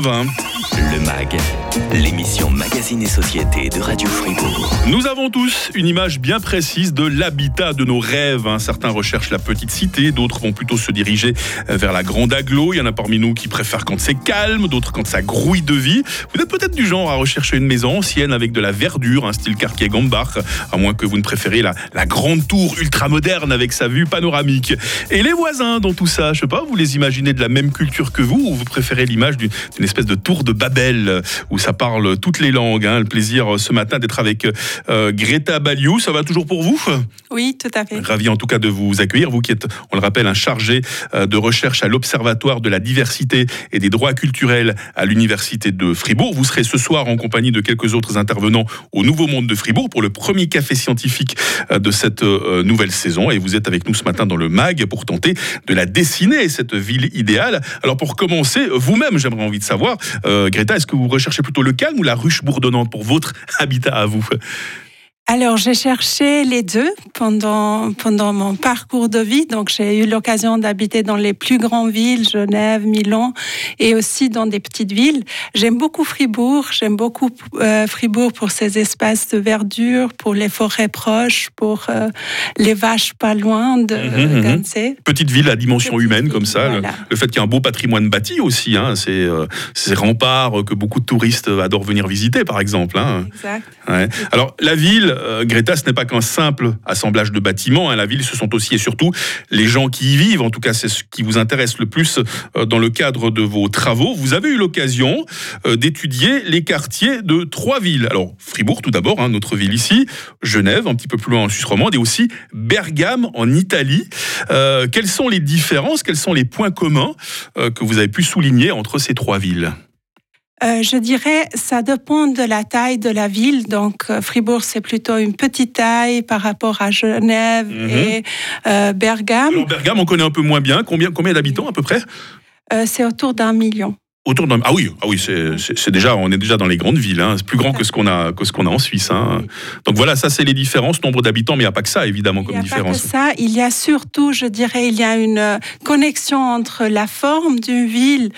Вам Le MAG, l'émission Magazine et Société de Radio Fribourg. Nous avons tous une image bien précise de l'habitat de nos rêves. hein. Certains recherchent la petite cité, d'autres vont plutôt se diriger euh, vers la grande aglo. Il y en a parmi nous qui préfèrent quand c'est calme, d'autres quand ça grouille de vie. Vous êtes peut-être du genre à rechercher une maison ancienne avec de la verdure, un style quartier Gambach, à moins que vous ne préfériez la, grande tour ultra moderne avec sa vue panoramique. Et les voisins dans tout ça, je sais pas, vous les imaginez de la même culture que vous ou vous préférez l'image d'une espèce de tour de Babel où ça parle toutes les langues. hein. Le plaisir euh, ce matin d'être avec euh, Greta Baliou. Ça va toujours pour vous? Oui, tout à fait. Ravi en tout cas de vous accueillir, vous qui êtes, on le rappelle, un chargé euh, de recherche à l'Observatoire de la diversité et des droits culturels à l'Université de Fribourg. Vous serez ce soir en compagnie de quelques autres intervenants au Nouveau Monde de Fribourg pour le premier café scientifique de cette nouvelle saison. Et vous êtes avec nous ce matin dans le MAG pour tenter de la dessiner, cette ville idéale. Alors pour commencer, vous-même, j'aimerais envie de savoir, euh, Greta, est-ce que vous recherchez plutôt le calme ou la ruche bourdonnante pour votre habitat à vous? Alors, j'ai cherché les deux pendant, pendant mon parcours de vie. Donc, j'ai eu l'occasion d'habiter dans les plus grandes villes, Genève, Milan, et aussi dans des petites villes. J'aime beaucoup Fribourg. J'aime beaucoup euh, Fribourg pour ses espaces de verdure, pour les forêts proches, pour euh, les vaches pas loin de. Gansé. petite ville à dimension Petite humaine ville, comme ça. Le- fait qu'il y ait un beau patrimoine bâti aussi, hein, c'est euh, ces remparts que beaucoup de touristes adorent venir visiter, par exemple. hein. Exact. Ouais. Alors la ville, euh, Greta, ce n'est pas qu'un simple assemblage de bâtiments. hein. La ville, ce sont aussi et surtout les gens qui y vivent. En tout cas, c'est ce qui vous intéresse le plus euh, dans le cadre de vos travaux. Vous avez eu l'occasion euh, d'étudier les quartiers de trois villes. Alors Fribourg, tout d'abord, hein, notre ville ici, Genève, un petit peu plus loin en Suisse romande, et aussi Bergame en Italie. Quelles sont les différences, quels sont les points communs que vous avez pu souligner entre ces trois villes? Euh, je dirais, ça dépend de la taille de la ville. Donc, euh, Fribourg, c'est plutôt une petite taille par rapport à Genève Mhm. et euh, Bergame. Alors Bergame, on connaît un peu moins bien. Combien, combien d'habitants à peu près? C'est autour d'un million. Autour d'un. Ah oui, ah oui, c'est déjà, on est déjà dans les grandes villes. hein. C'est plus grand que ce qu'on a, que ce qu'on a en Suisse. hein. Donc voilà, ça c'est les différences, nombre d'habitants, mais il n'y a pas que ça évidemment Il comme n'y a pas différence. que ça. Il y a surtout, je dirais, il y a une euh, connexion entre la forme d'une ville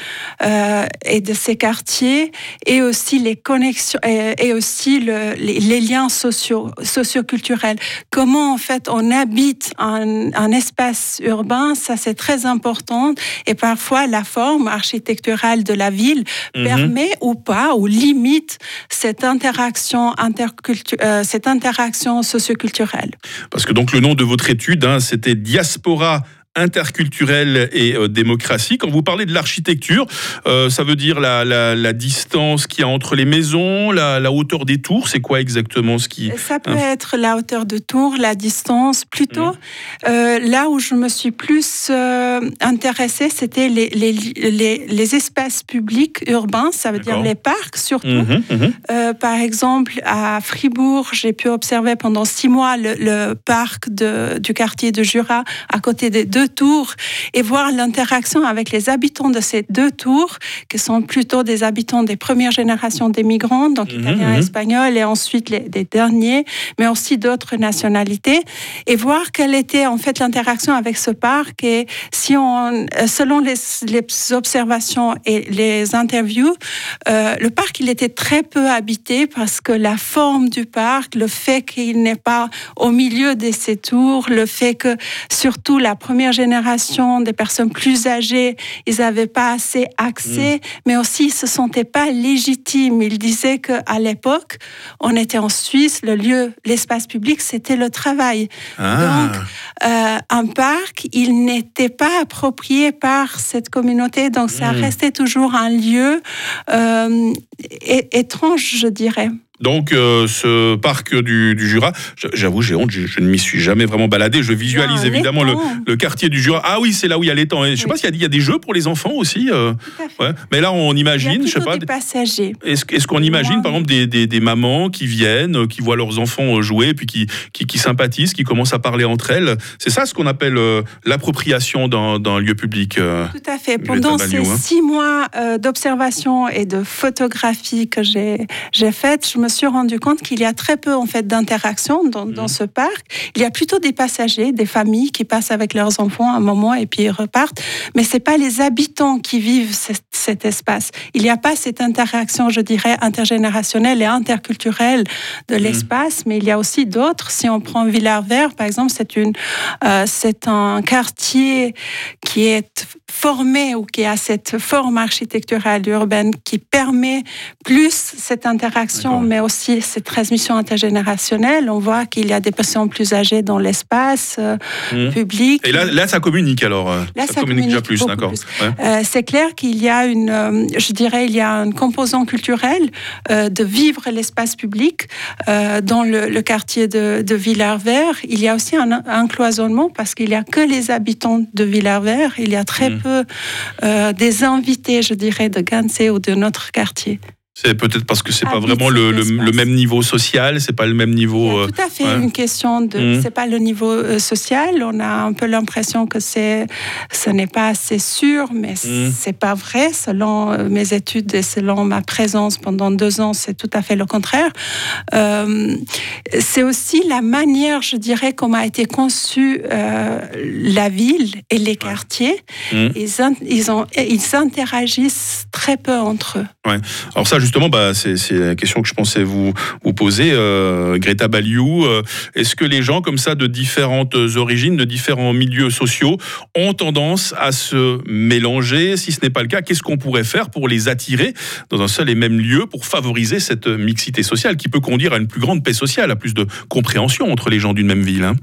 euh, et de ses quartiers, et aussi les connexions et, et aussi le- les, les liens sociaux, socioculturels. Comment en fait on habite un, un espace urbain, ça c'est très important. Et parfois la forme architecturale de la ville Mhm. permet ou pas ou limite cette interaction euh, cette interaction socioculturelle. Parce que donc le nom de votre étude, hein, c'était Diaspora interculturelle et euh, démocratie. Quand vous parlez de l'architecture, euh, ça veut dire la, la- la distance qu'il y a entre les maisons, la, la hauteur des tours. C'est quoi exactement ce qui Ça peut être la hauteur de tour, la distance. Plutôt, euh, là où je me suis plus euh, intéressée, c'était les, les, les, les espaces publics urbains, ça veut dire les parcs surtout. Mhm. Euh, par exemple, à Fribourg, j'ai pu observer pendant six mois le, le parc de- du quartier de Jura à côté des deux tours et voir l'interaction avec les habitants de ces deux tours, qui sont plutôt des habitants des premières générations des migrants, donc Mhm, italiens, mhm. espagnols, et ensuite les, les derniers, mais aussi d'autres nationalités, et voir quelle était en fait l'interaction avec ce parc. Et si on, selon les, les observations et les interviews, euh, le parc, il était très peu habité parce que la forme du parc, le fait qu'il n'est pas au milieu de ces tours, le fait que surtout la première génération des personnes plus âgées, ils n'avaient pas assez accès, mais aussi ils se sentaient pas légitimes. Ils disaient qu'à l'époque, on était en Suisse, le lieu, l'espace public, c'était le travail. Ah. Euh, un parc, il n'était pas approprié par cette communauté, donc ça Mm. restait toujours un lieu euh, étrange, je dirais. Donc, euh, ce parc du, du Jura, j'avoue, j'ai honte, je, je ne m'y suis jamais vraiment baladé. Je visualise Ah, évidemment le, quartier du Jura. Ah oui, c'est là où il y a l'étang. Et Je sais Oui. pas s'il y y a des jeux pour les enfants aussi. euh, ouais. Mais là, on Il y a imagine, je sais pas. des passagers. Est-ce qu'on imagine, par exemple, des, des- des mamans qui viennent, qui voient leurs enfants euh, jouer, puis qui, qui, qui sympathisent, qui commencent à parler entre elles C'est ça ce qu'on appelle euh, l'appropriation d'un lieu public. euh. Tout à fait. Pendant ces hein. six mois d'observation et de photographie que j'ai j'ai faites, je me me suis rendu compte qu'il y a très peu en fait d'interaction dans, dans, mhm. ce parc. Il y a plutôt des passagers, des familles qui passent avec leurs enfants un moment et puis ils repartent. Mais c'est pas les habitants qui vivent cet espace. Il n'y a pas cette interaction, je dirais, intergénérationnelle et interculturelle de mhm. l'espace, mais il y a aussi d'autres. Si on prend Villars-Vert, par exemple, c'est une, euh, c'est un quartier qui est formé ou qui a cette forme architecturale urbaine qui permet plus cette interaction, mais aussi cette transmission intergénérationnelle. On voit qu'il y a des personnes plus âgées dans l'espace euh, mmh. public. Et là, là, ça communique alors euh, Là, ça, communique, déjà plus, d'accord. Euh, c'est clair qu'il y a une, je dirais, il y a un composant culturel de vivre l'espace public dans le, quartier de, de Villars-Vert. Il y a aussi un, cloisonnement parce qu'il n'y a que les habitants de Villars-Vert. Il y a très mmh. peu des invités, je dirais, de Gansé ou de notre quartier. C'est peut-être parce que c'est pas vraiment le, le, même niveau social, c'est pas le même niveau. C'est tout à fait une question de. Mmh. C'est pas le niveau euh, social. On a un peu l'impression que c'est, ce n'est pas assez sûr, mais mmh. c'est pas vrai. Selon euh, mes études et selon ma présence pendant deux ans, c'est tout à fait le contraire. Euh, c'est aussi la manière, je dirais, comment a été conçue euh, la ville et les quartiers. Mmh. Ils, ils, ont, ils interagissent très peu entre eux. Ouais. Alors ça, justement, bah, c'est la question que je pensais vous, poser, euh, Greta Baliou. Euh, est-ce que les gens comme ça de différentes origines, de différents milieux sociaux, ont tendance à se mélanger? Si ce n'est pas le cas, qu'est-ce qu'on pourrait faire pour les attirer dans un seul et même lieu pour favoriser cette mixité sociale qui peut conduire à une plus grande paix sociale, à plus de compréhension entre les gens d'une même ville hein?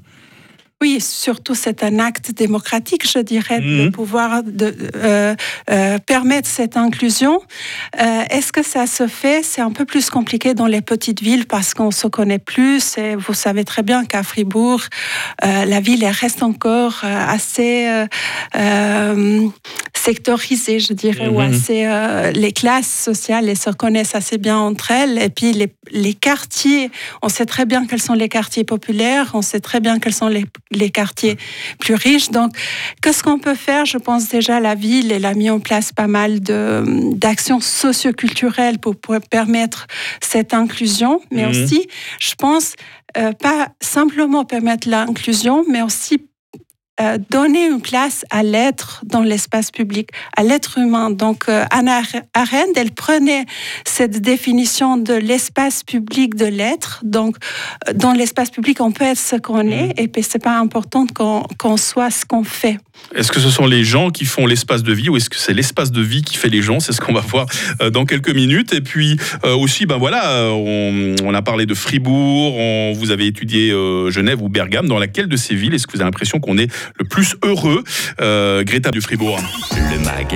Oui, surtout c'est un acte démocratique, je dirais, de mhm. pouvoir de, euh, euh, permettre cette inclusion. Euh, est-ce que ça se fait? C'est un peu plus compliqué dans les petites villes parce qu'on se connaît plus. Et vous savez très bien qu'à Fribourg, la ville reste encore assez sectorisée, je dirais, ou mhm. assez les classes sociales elles se reconnaissent assez bien entre elles. Et puis les, les quartiers, on sait très bien quels sont les quartiers populaires, on sait très bien quels sont les les quartiers plus riches. Donc, qu'est-ce qu'on peut faire Je pense déjà la ville, elle a mis en place pas mal d'actions socioculturelles pour, pour, permettre cette inclusion, mais mhm. aussi, je pense, euh, pas simplement permettre l'inclusion, mais aussi euh, donner une place à l'être dans l'espace public, à l'être humain. Donc, euh, Anna Arendt, elle prenait cette définition de l'espace public de l'être. Donc, euh, dans l'espace public, on peut être ce qu'on est, mmh. et puis c'est pas important qu'on soit ce qu'on fait. Est-ce que ce sont les gens qui font l'espace de vie ou est-ce que c'est l'espace de vie qui fait les gens? C'est ce qu'on va voir dans quelques minutes. Et puis aussi, ben voilà, on, a parlé de Fribourg, on, vous avez étudié Genève ou Bergame. Dans laquelle de ces villes est-ce que vous avez l'impression qu'on est le plus heureux. Euh, Greta du Fribourg. Le MAG,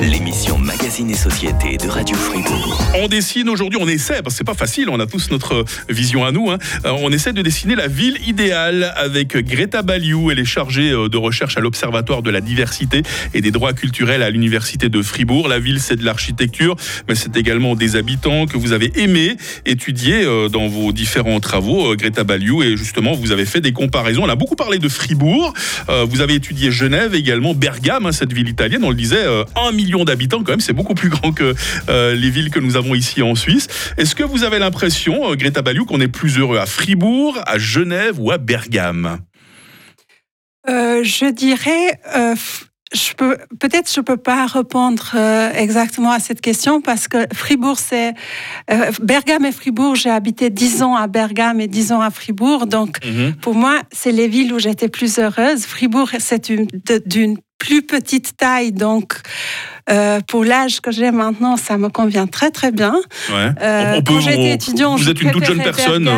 l'émission Magazine et Société de Radio Fribourg. On dessine aujourd'hui, on essaie, parce que c'est pas facile, on a tous notre vision à nous. Hein. Euh, on essaie de dessiner la ville idéale avec Greta Baliou. Elle est chargée euh, de recherche à l'Observatoire de la diversité et des droits culturels à l'Université de Fribourg. La ville, c'est de l'architecture, mais c'est également des habitants que vous avez aimé étudier dans vos différents travaux, Greta Baliou. Et justement, vous avez fait des comparaisons. On a beaucoup parlé de Fribourg. Euh, vous avez étudié Genève également, Bergame, hein, cette ville italienne, on le disait, euh, un million d'habitants quand même, c'est beaucoup plus grand que euh, les villes que nous avons ici en Suisse. Est-ce que vous avez l'impression, Greta Baliou, qu'on est plus heureux à Fribourg, à Genève ou à Bergame? Je dirais je peux peut-être je peux pas répondre exactement à cette question parce que Fribourg c'est Bergame et Fribourg j'ai habité dix ans à Bergame et dix ans à Fribourg. Donc mhm. pour moi c'est les villes où j'étais plus heureuse. Fribourg c'est d'une plus petite taille. Donc euh, pour l'âge que j'ai maintenant, ça me convient très très bien. Ouais. Euh, quand j'étais étudiant, vous êtes une toute jeune personne.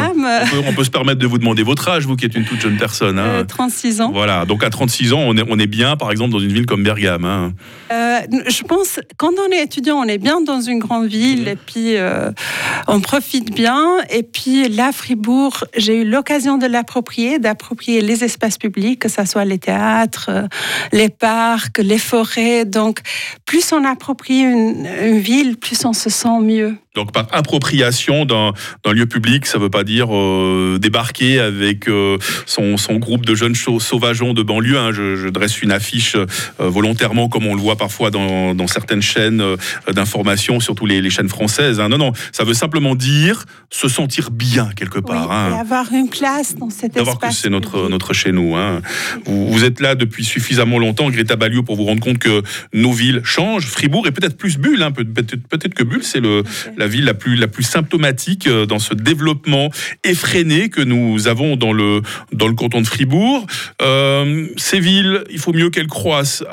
On peut, se permettre de vous demander votre âge, vous qui êtes une toute jeune personne. Hein. 36 euh, ans. Voilà, donc à 36 ans, on est, on est bien, par exemple, dans une ville comme Bergame. Hein. je pense, quand on est étudiant, on est bien dans une grande ville et puis on profite bien. Et puis là, Fribourg, j'ai eu l'occasion de l'approprier, d'approprier les espaces publics, que ce soit les théâtres, les parcs, les forêts. Donc, plus on approprie une ville, plus on se sent mieux. Donc par appropriation d'un lieu public, ça ne veut pas dire euh, débarquer avec euh, son, son, groupe de jeunes sauvageons de banlieue. Hein. Je, je, dresse une affiche euh, volontairement, comme on le voit parfois dans, dans certaines chaînes d'information, surtout les, les, chaînes françaises. Hein. Non, non, ça veut simplement dire se sentir bien quelque part. Oui, hein. Et avoir une place dans cet espace. que c'est notre, notre chez nous. Vous, vous, êtes là depuis suffisamment longtemps, Greta Baliou, pour vous rendre compte que nos villes changent. Fribourg est peut-être plus Bulle. Hein. Peut-être peut que Bulle, c'est. Okay la ville la plus, la plus symptomatique euh, dans ce développement effréné que nous avons dans le, dans le canton de Fribourg. Euh, ces villes, il faut mieux qu'elles croissent,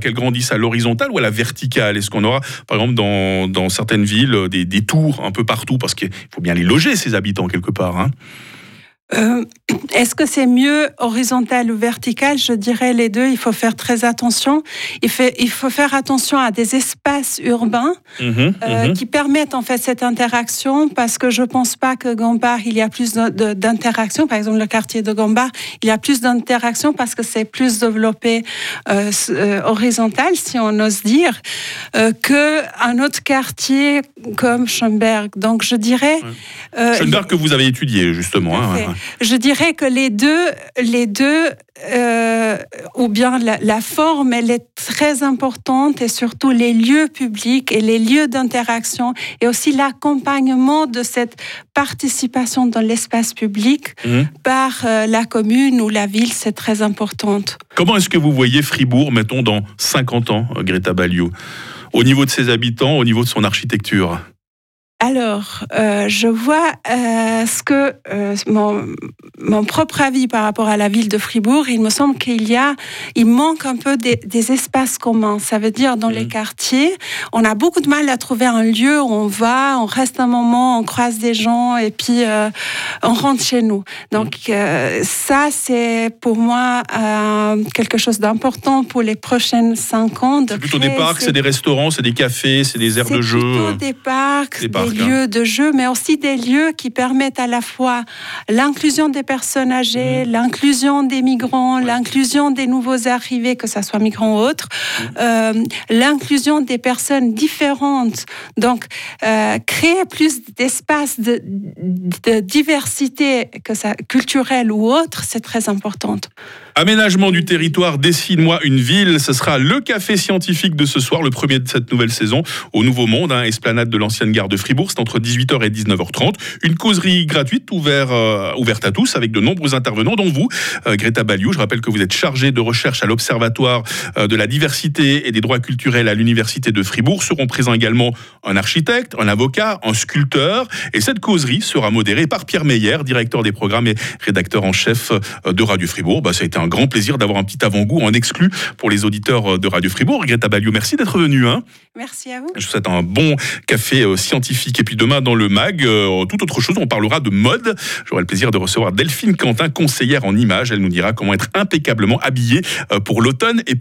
qu'elles grandissent à l'horizontale ou à la verticale. Est-ce qu'on aura, par exemple, dans, dans certaines villes, des, des, tours un peu partout? Parce qu'il faut bien les loger, ces habitants, quelque part. Hein. Euh, est-ce que c'est mieux horizontal ou vertical? Je dirais les deux. Il faut faire très attention. Il, fait, il faut faire attention à des espaces urbains mhm, euh, mhm. qui permettent en fait cette interaction parce que je pense pas que Gambard il y a plus d'interaction. Par exemple, le quartier de Gambard, il y a plus d'interaction parce que c'est plus développé euh, horizontal, si on ose dire, que un autre quartier comme Schönberg. Donc je dirais. Schönberg que vous avez étudié justement. Hein, je dirais que les deux, les deux euh, ou bien la, forme, elle est très importante et surtout les lieux publics et les lieux d'interaction et aussi l'accompagnement de cette participation dans l'espace public mmh. par euh, la commune ou la ville, c'est très importante. Comment est-ce que vous voyez Fribourg, mettons, dans 50 ans, Greta Baliou au niveau de ses habitants, au niveau de son architecture? Alors, euh, je vois euh, ce que euh, mon, mon, propre avis par rapport à la ville de Fribourg, il me semble qu'il y a, il manque un peu des, des espaces communs. Ça veut dire dans les mmh. quartiers, on a beaucoup de mal à trouver un lieu où on va, on reste un moment, on croise des gens et puis on rentre chez nous. Donc mmh. ça, c'est pour moi quelque chose d'important pour les prochaines cinq ans. C'est plutôt des parcs, c'est des restaurants, c'est des cafés, c'est des aires de jeu. C'est plutôt des parcs. Des parcs des lieux de jeu, mais aussi des lieux qui permettent à la fois l'inclusion des personnes âgées, mmh. l'inclusion des migrants, l'inclusion des nouveaux arrivés, que ce soit migrants ou autres, mmh. euh, l'inclusion des personnes différentes. Donc, euh, créer plus d'espace de, diversité, que ça culturelle ou autre, c'est très important. Aménagement du territoire, dessine-moi une ville. Ce sera le café scientifique de ce soir, le premier de cette nouvelle saison au Nouveau Monde, hein, esplanade de l'ancienne gare de Fribourg. C'est entre 18h et 19h30. Une causerie gratuite ouverte, euh, ouverte à tous avec de nombreux intervenants, dont vous, euh, Greta Baliou. Je rappelle que vous êtes chargée de recherche à l'Observatoire euh, de la diversité et des droits culturels à l'Université de Fribourg. Seront présents également un architecte, un avocat, un sculpteur. Et cette causerie sera modérée par Pierre Meyer, directeur des programmes et rédacteur en chef de Radio Fribourg. Bah, ça a été un grand plaisir d'avoir un petit avant-goût en exclu pour les auditeurs de Radio Fribourg. Greta Baliou, merci d'être venu. Hein. Merci à vous. Je vous souhaite un bon café euh, Et puis demain, dans le MAG, euh, tout autre chose, on parlera de mode. J'aurai le plaisir de recevoir Delphine Quentin, conseillère en images. Elle nous dira comment être impeccablement habillée pour l'automne et pour